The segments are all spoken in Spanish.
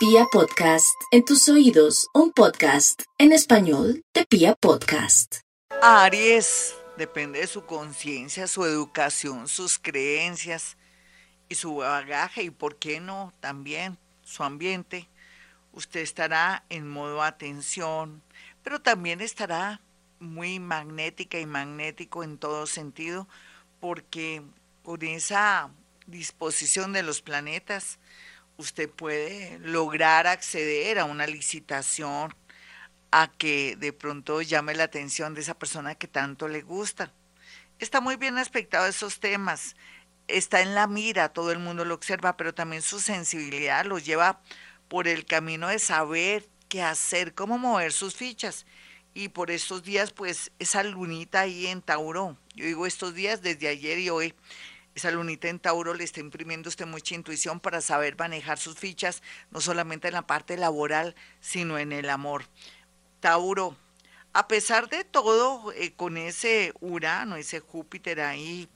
Pia Podcast, en tus oídos, un podcast en español de Pia Podcast. Aries, depende de su conciencia, su educación, sus creencias y su bagaje y, por qué no, también su ambiente. Usted estará en modo atención, pero también estará muy magnética y magnético en todo sentido, porque con esa disposición de los planetas, usted puede lograr acceder a una licitación, a que de pronto llame la atención de esa persona que tanto le gusta. Está muy bien aspectado esos temas, está en la mira, todo el mundo lo observa, pero también su sensibilidad lo lleva por el camino de saber qué hacer, cómo mover sus fichas. Y por estos días, pues esa lunita ahí en Tauro, yo digo estos días desde ayer y hoy, esa lunita en Tauro le está imprimiendo usted mucha intuición para saber manejar sus fichas, no solamente en la parte laboral, sino en el amor. Tauro, a pesar de todo, eh, con ese Urano, ese Júpiter ahí,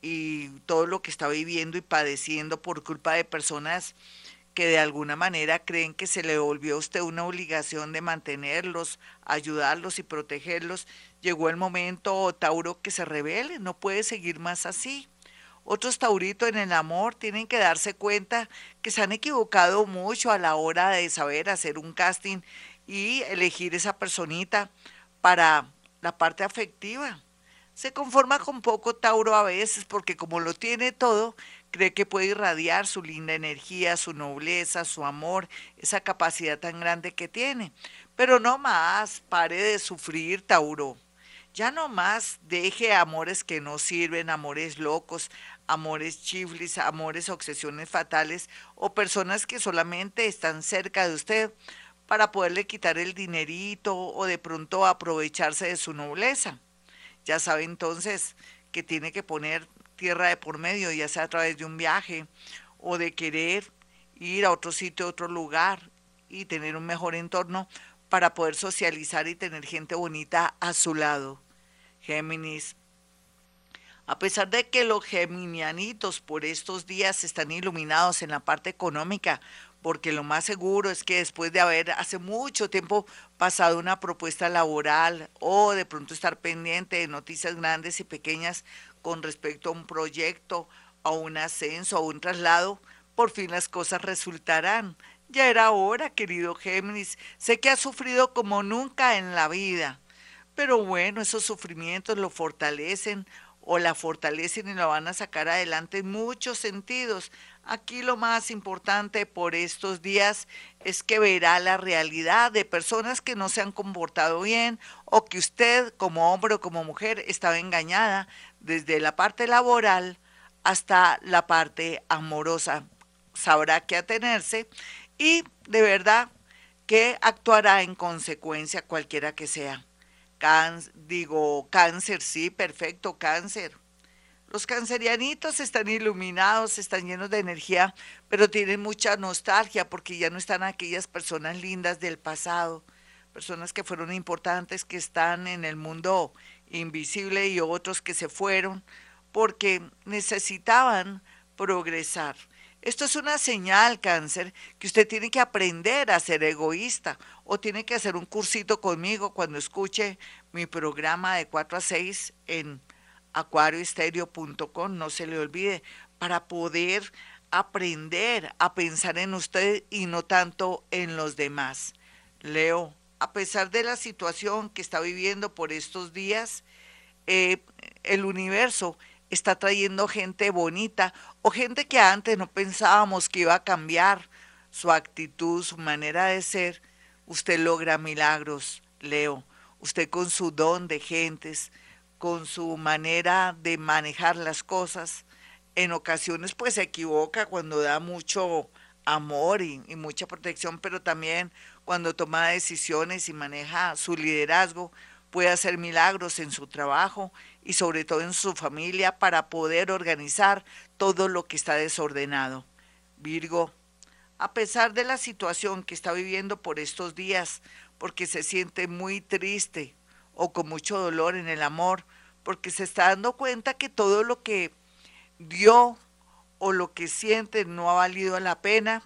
y todo lo que está viviendo y padeciendo por culpa de personas que de alguna manera creen que se le volvió a usted una obligación de mantenerlos, ayudarlos y protegerlos, llegó el momento, Tauro, que se revele, no puede seguir más así. Otros tauritos en el amor tienen que darse cuenta que se han equivocado mucho a la hora de saber hacer un casting y elegir esa personita para la parte afectiva. Se conforma con poco Tauro a veces porque como lo tiene todo, cree que puede irradiar su linda energía, su nobleza, su amor, esa capacidad tan grande que tiene. Pero no más, pare de sufrir, Tauro. Ya no más deje amores que no sirven, amores locos, amores chiflis, amores obsesiones fatales o personas que solamente están cerca de usted para poderle quitar el dinerito o de pronto aprovecharse de su nobleza. Ya sabe entonces que tiene que poner tierra de por medio, ya sea a través de un viaje o de querer ir a otro sitio, a otro lugar y tener un mejor entorno para poder socializar y tener gente bonita a su lado. Géminis, a pesar de que los geminianitos por estos días están iluminados en la parte económica, porque lo más seguro es que después de haber hace mucho tiempo pasado una propuesta laboral o de pronto estar pendiente de noticias grandes y pequeñas con respecto a un proyecto, a un ascenso, a un traslado, por fin las cosas resultarán. Ya era hora, querido Géminis. Sé que ha sufrido como nunca en la vida, pero bueno, esos sufrimientos lo fortalecen o la fortalecen y la van a sacar adelante en muchos sentidos. Aquí lo más importante por estos días es que verá la realidad de personas que no se han comportado bien o que usted como hombre o como mujer estaba engañada desde la parte laboral hasta la parte amorosa. Sabrá qué atenerse y de verdad que actuará en consecuencia cualquiera que sea digo, cáncer, sí, perfecto, cáncer. Los cancerianitos están iluminados, están llenos de energía, pero tienen mucha nostalgia porque ya no están aquellas personas lindas del pasado, personas que fueron importantes, que están en el mundo invisible y otros que se fueron porque necesitaban progresar. Esto es una señal, cáncer, que usted tiene que aprender a ser egoísta o tiene que hacer un cursito conmigo cuando escuche mi programa de 4 a 6 en acuarioestereo.com, no se le olvide, para poder aprender a pensar en usted y no tanto en los demás. Leo, a pesar de la situación que está viviendo por estos días, eh, el universo está trayendo gente bonita o gente que antes no pensábamos que iba a cambiar su actitud, su manera de ser. Usted logra milagros, Leo. Usted con su don de gentes, con su manera de manejar las cosas, en ocasiones pues se equivoca cuando da mucho amor y, y mucha protección, pero también cuando toma decisiones y maneja su liderazgo, puede hacer milagros en su trabajo y sobre todo en su familia para poder organizar todo lo que está desordenado. Virgo, a pesar de la situación que está viviendo por estos días, porque se siente muy triste o con mucho dolor en el amor, porque se está dando cuenta que todo lo que dio o lo que siente no ha valido la pena,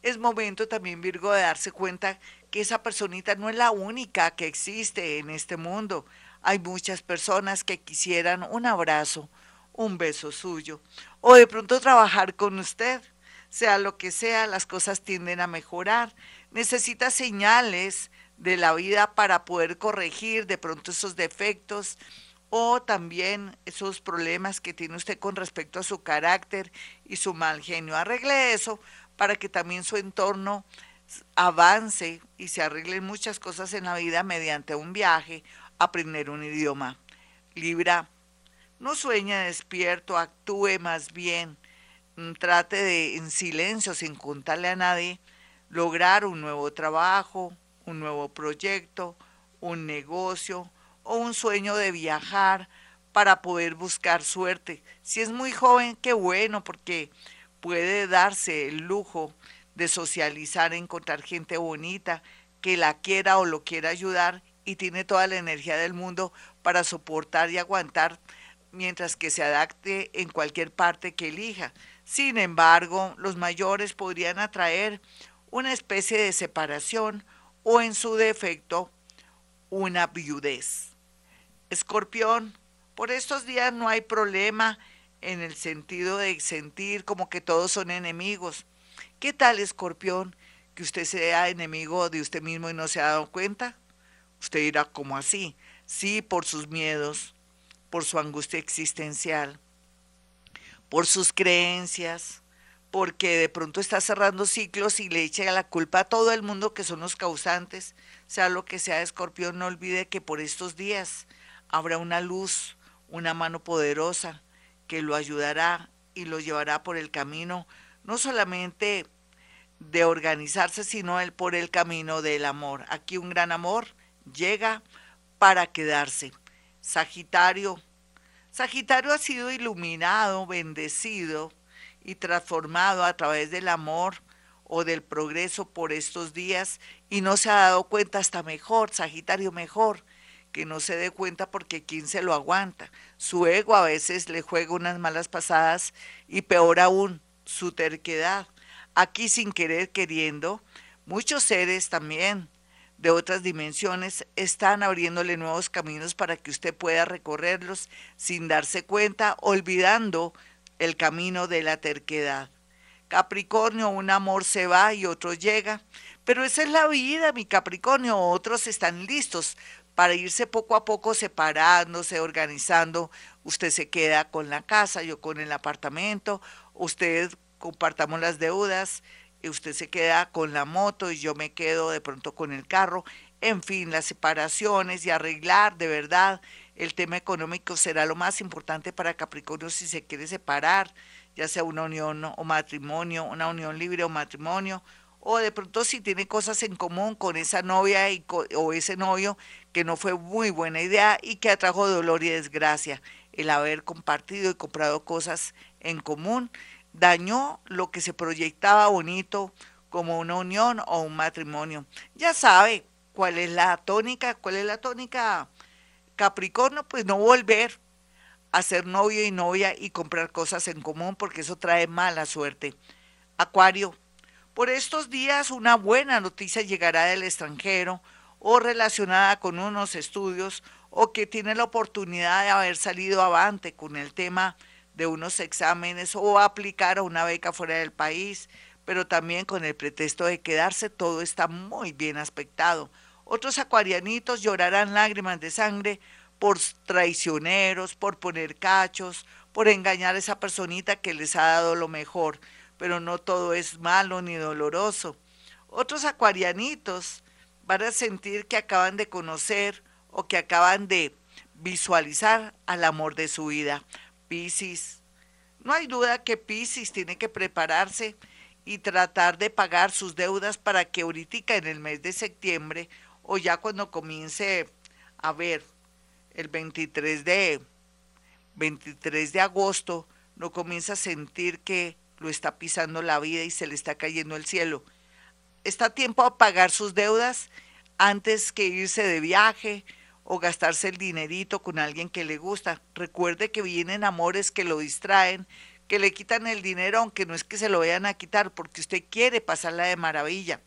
es momento también, Virgo, de darse cuenta que esa personita no es la única que existe en este mundo. Hay muchas personas que quisieran un abrazo, un beso suyo, o de pronto trabajar con usted. Sea lo que sea, las cosas tienden a mejorar. Necesita señales de la vida para poder corregir de pronto esos defectos o también esos problemas que tiene usted con respecto a su carácter y su mal genio. Arregle eso para que también su entorno avance y se arreglen muchas cosas en la vida mediante un viaje, aprender un idioma. Libra, no sueñe despierto, actúe más bien, mm, trate de en silencio, sin contarle a nadie, lograr un nuevo trabajo, un nuevo proyecto, un negocio o un sueño de viajar para poder buscar suerte. Si es muy joven, qué bueno, porque puede darse el lujo de socializar, encontrar gente bonita que la quiera o lo quiera ayudar y tiene toda la energía del mundo para soportar y aguantar mientras que se adapte en cualquier parte que elija. Sin embargo, los mayores podrían atraer una especie de separación o en su defecto una viudez. Escorpión, por estos días no hay problema en el sentido de sentir como que todos son enemigos. ¿Qué tal, escorpión, que usted sea enemigo de usted mismo y no se ha dado cuenta? Usted dirá, como así? Sí, por sus miedos, por su angustia existencial, por sus creencias, porque de pronto está cerrando ciclos y le echa la culpa a todo el mundo que son los causantes, sea lo que sea, escorpión, no olvide que por estos días habrá una luz, una mano poderosa que lo ayudará y lo llevará por el camino, no solamente de organizarse, sino el, por el camino del amor. Aquí un gran amor llega para quedarse. Sagitario. Sagitario ha sido iluminado, bendecido y transformado a través del amor o del progreso por estos días y no se ha dado cuenta hasta mejor, Sagitario mejor, que no se dé cuenta porque quién se lo aguanta. Su ego a veces le juega unas malas pasadas y peor aún, su terquedad. Aquí sin querer queriendo, muchos seres también de otras dimensiones están abriéndole nuevos caminos para que usted pueda recorrerlos sin darse cuenta, olvidando el camino de la terquedad. Capricornio, un amor se va y otro llega, pero esa es la vida, mi Capricornio, otros están listos para irse poco a poco separándose, organizando. Usted se queda con la casa, yo con el apartamento, usted compartamos las deudas, usted se queda con la moto y yo me quedo de pronto con el carro. En fin, las separaciones y arreglar de verdad el tema económico será lo más importante para Capricornio si se quiere separar, ya sea una unión o matrimonio, una unión libre o matrimonio, o de pronto si tiene cosas en común con esa novia y o ese novio que no fue muy buena idea y que atrajo dolor y desgracia, el haber compartido y comprado cosas en común dañó lo que se proyectaba bonito como una unión o un matrimonio. Ya sabe cuál es la tónica, cuál es la tónica Capricornio, pues no volver a ser novio y novia y comprar cosas en común porque eso trae mala suerte. Acuario, por estos días una buena noticia llegará del extranjero o relacionada con unos estudios o que tiene la oportunidad de haber salido avante con el tema de unos exámenes o aplicar a una beca fuera del país, pero también con el pretexto de quedarse todo está muy bien aspectado. Otros acuarianitos llorarán lágrimas de sangre por traicioneros, por poner cachos, por engañar a esa personita que les ha dado lo mejor, pero no todo es malo ni doloroso. Otros acuarianitos van a sentir que acaban de conocer o que acaban de visualizar al amor de su vida. Piscis. No hay duda que Piscis tiene que prepararse y tratar de pagar sus deudas para que ahorita en el mes de septiembre o ya cuando comience a ver el 23 de 23 de agosto no comienza a sentir que lo está pisando la vida y se le está cayendo el cielo. Está tiempo a pagar sus deudas antes que irse de viaje o gastarse el dinerito con alguien que le gusta. Recuerde que vienen amores que lo distraen, que le quitan el dinero, aunque no es que se lo vayan a quitar, porque usted quiere pasarla de maravilla.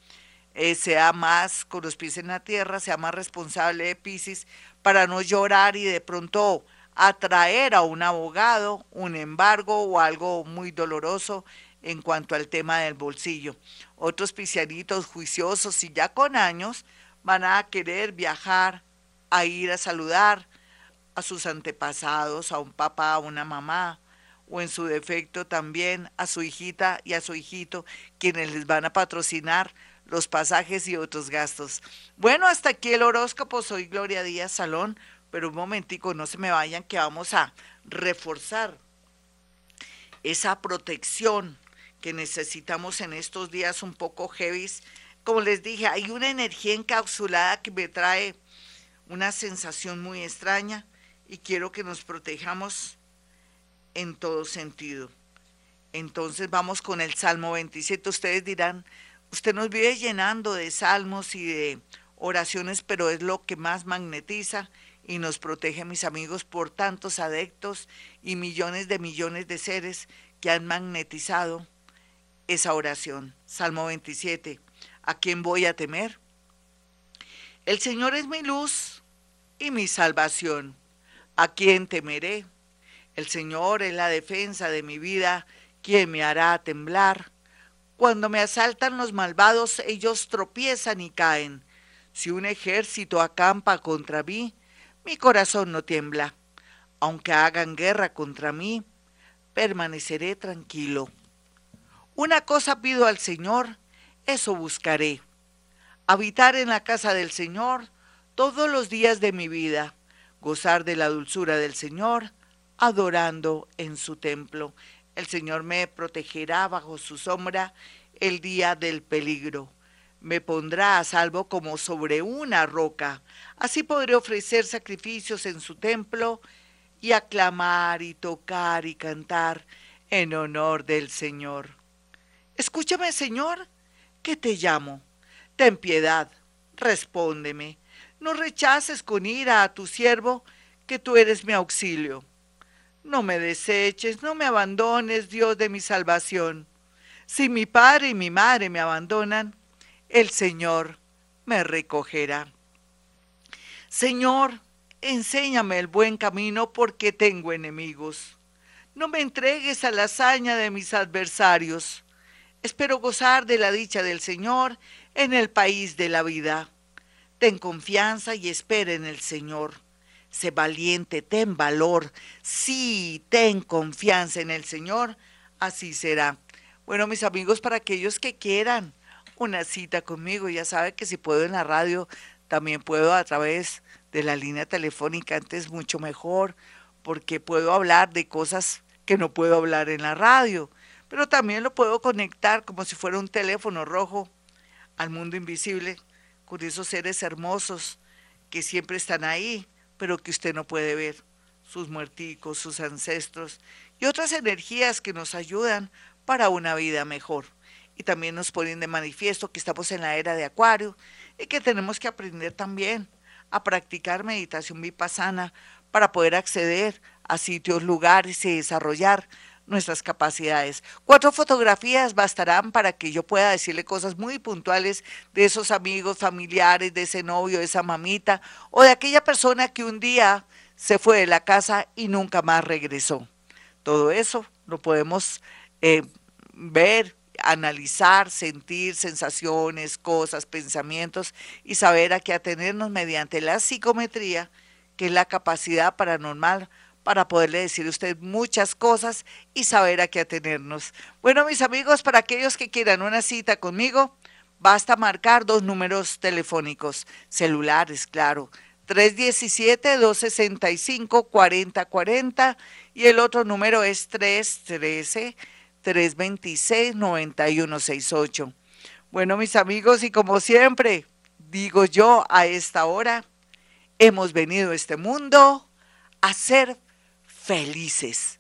Eh, sea más con los pies en la tierra, sea más responsable de Pisces, para no llorar y de pronto atraer a un abogado, un embargo o algo muy doloroso en cuanto al tema del bolsillo. Otros piscianitos juiciosos y ya con años van a querer viajar, a ir a saludar a sus antepasados, a un papá, a una mamá, o en su defecto también a su hijita y a su hijito, quienes les van a patrocinar los pasajes y otros gastos. Bueno, hasta aquí el horóscopo. Soy Gloria Díaz Salón, pero un momentico, no se me vayan que vamos a reforzar esa protección que necesitamos en estos días un poco heavy. Como les dije, hay una energía encapsulada que me trae una sensación muy extraña y quiero que nos protejamos en todo sentido. Entonces vamos con el Salmo 27. Ustedes dirán, usted nos vive llenando de salmos y de oraciones, pero es lo que más magnetiza y nos protege, mis amigos, por tantos adeptos y millones de millones de seres que han magnetizado esa oración. Salmo 27. ¿A quién voy a temer? El Señor es mi luz y mi salvación. ¿A quién temeré? El Señor es la defensa de mi vida. ¿Quién me hará temblar? Cuando me asaltan los malvados, ellos tropiezan y caen. Si un ejército acampa contra mí, mi corazón no tiembla. Aunque hagan guerra contra mí, permaneceré tranquilo. Una cosa pido al Señor, eso buscaré. Habitar en la casa del Señor todos los días de mi vida, gozar de la dulzura del Señor, adorando en su templo. El Señor me protegerá bajo su sombra el día del peligro. Me pondrá a salvo como sobre una roca. Así podré ofrecer sacrificios en su templo y aclamar y tocar y cantar en honor del Señor. Escúchame, Señor, que te llamo. Ten piedad, respóndeme. No rechaces con ira a tu siervo, que tú eres mi auxilio. No me deseches, no me abandones, Dios de mi salvación. Si mi padre y mi madre me abandonan, el Señor me recogerá. Señor, enséñame el buen camino porque tengo enemigos. No me entregues a la hazaña de mis adversarios Espero gozar de la dicha del Señor en el país de la vida. Ten confianza y espera en el Señor. Sé valiente, ten valor. Sí, ten confianza en el Señor. Así será. Bueno, mis amigos, para aquellos que quieran una cita conmigo, ya sabe que si puedo en la radio, también puedo a través de la línea telefónica, antes mucho mejor, porque puedo hablar de cosas que no puedo hablar en la radio pero también lo puedo conectar como si fuera un teléfono rojo al mundo invisible, con esos seres hermosos que siempre están ahí, pero que usted no puede ver, sus muerticos, sus ancestros y otras energías que nos ayudan para una vida mejor. Y también nos ponen de manifiesto que estamos en la era de Acuario y que tenemos que aprender también a practicar meditación vipassana para poder acceder a sitios, lugares y desarrollar nuestras capacidades. Cuatro fotografías bastarán para que yo pueda decirle cosas muy puntuales de esos amigos, familiares, de ese novio, de esa mamita o de aquella persona que un día se fue de la casa y nunca más regresó. Todo eso lo podemos eh, ver, analizar, sentir sensaciones, cosas, pensamientos y saber a qué atenernos mediante la psicometría, que es la capacidad paranormal para poderle decir a usted muchas cosas y saber a qué atenernos. Bueno, mis amigos, para aquellos que quieran una cita conmigo, basta marcar dos números telefónicos, celulares, claro. 317-265-4040 y el otro número es 313-326-9168. Bueno, mis amigos, y como siempre, digo yo a esta hora, hemos venido a este mundo a ser felices.